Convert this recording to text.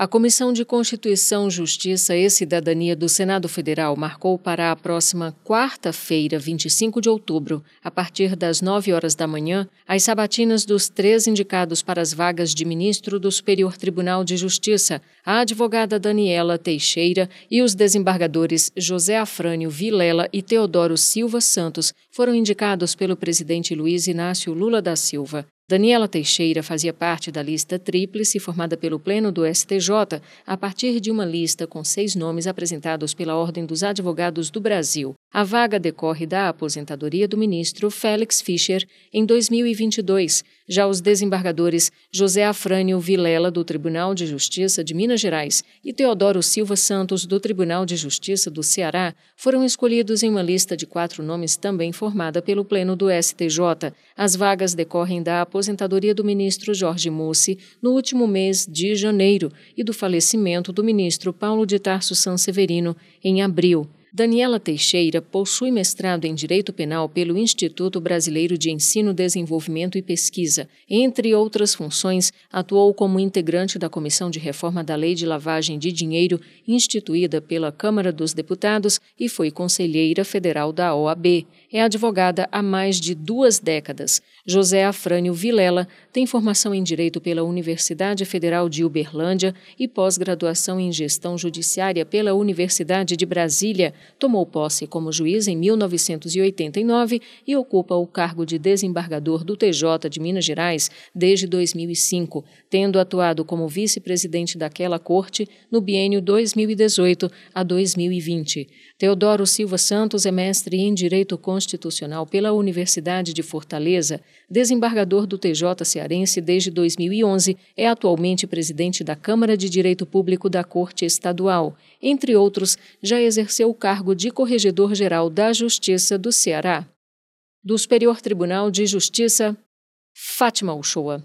A Comissão de Constituição, Justiça e Cidadania do Senado Federal marcou para a próxima quarta-feira, 25 de outubro, a partir das 9 horas da manhã, as sabatinas dos três indicados para as vagas de ministro do Superior Tribunal de Justiça, a advogada Daniela Teixeira e os desembargadores José Afrânio Vilela e Teodoro Silva Santos foram indicados pelo presidente Luiz Inácio Lula da Silva. Daniela Teixeira fazia parte da lista tríplice formada pelo Pleno do STJ a partir de uma lista com seis nomes apresentados pela Ordem dos Advogados do Brasil. A vaga decorre da aposentadoria do ministro Félix Fischer em 2022. Já os desembargadores José Afrânio Vilela, do Tribunal de Justiça de Minas Gerais, e Teodoro Silva Santos, do Tribunal de Justiça do Ceará, foram escolhidos em uma lista de quatro nomes também formada pelo Pleno do STJ. As vagas decorrem da aposentadoria do ministro Jorge Mussi no último mês de janeiro e do falecimento do ministro Paulo de Tarso Sanseverino em abril. Daniela Teixeira possui mestrado em Direito Penal pelo Instituto Brasileiro de Ensino, Desenvolvimento e Pesquisa. Entre outras funções, atuou como integrante da Comissão de Reforma da Lei de Lavagem de Dinheiro, instituída pela Câmara dos Deputados, e foi conselheira federal da OAB. É advogada há mais de duas décadas. José Afrânio Vilela tem formação em Direito pela Universidade Federal de Uberlândia e pós-graduação em Gestão Judiciária pela Universidade de Brasília. Tomou posse como juiz em 1989 e ocupa o cargo de desembargador do TJ de Minas Gerais desde 2005, tendo atuado como vice-presidente daquela corte no biênio 2018 a 2020. Teodoro Silva Santos é mestre em Direito Constitucional pela Universidade de Fortaleza, desembargador do TJ cearense desde 2011, é atualmente presidente da Câmara de Direito Público da Corte Estadual. Entre outros, já exerceu o cargo de Corregedor-Geral da Justiça do Ceará. Do Superior Tribunal de Justiça, Fátima Uchoa.